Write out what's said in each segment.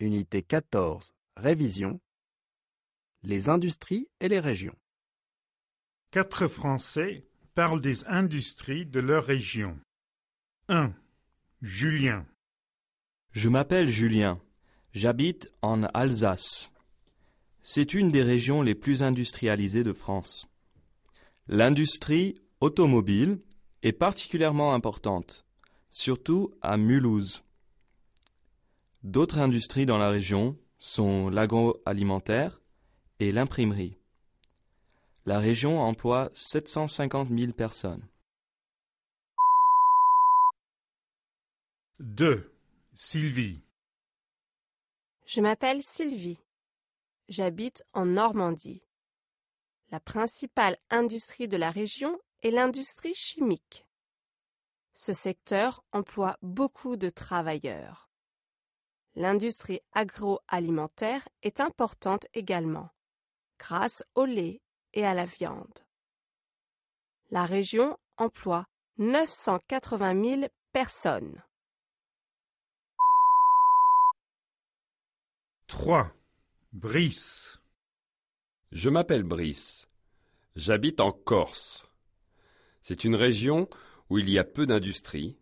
Unité 14. Révision. Les industries et les régions. Quatre Français parlent des industries de leur région. 1. Julien. Je m'appelle Julien. J'habite en Alsace. C'est une des régions les plus industrialisées de France. L'industrie automobile est particulièrement importante, surtout à Mulhouse. D'autres industries dans la région sont l'agroalimentaire et l'imprimerie. La région emploie 750 000 personnes. 2. Sylvie. Je m'appelle Sylvie. J'habite en Normandie. La principale industrie de la région est l'industrie chimique. Ce secteur emploie beaucoup de travailleurs. L'industrie agroalimentaire est importante également, grâce au lait et à la viande. La région emploie 980 000 personnes. 3. Brice. Je m'appelle Brice. J'habite en Corse. C'est une région où il y a peu d'industrie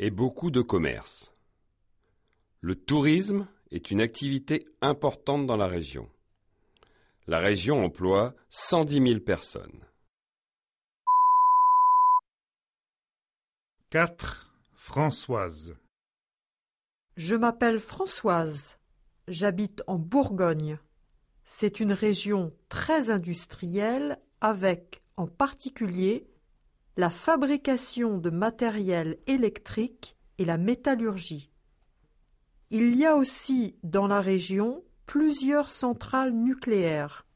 et beaucoup de commerce. Le tourisme est une activité importante dans la région. La région emploie 110 000 personnes. 4. Françoise. Je m'appelle Françoise. J'habite en Bourgogne. C'est une région très industrielle avec, en particulier, la fabrication de matériel électrique et la métallurgie. Il y a aussi dans la région plusieurs centrales nucléaires.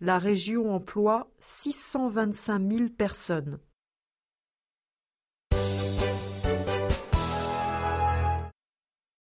La région emploie 625 000 personnes.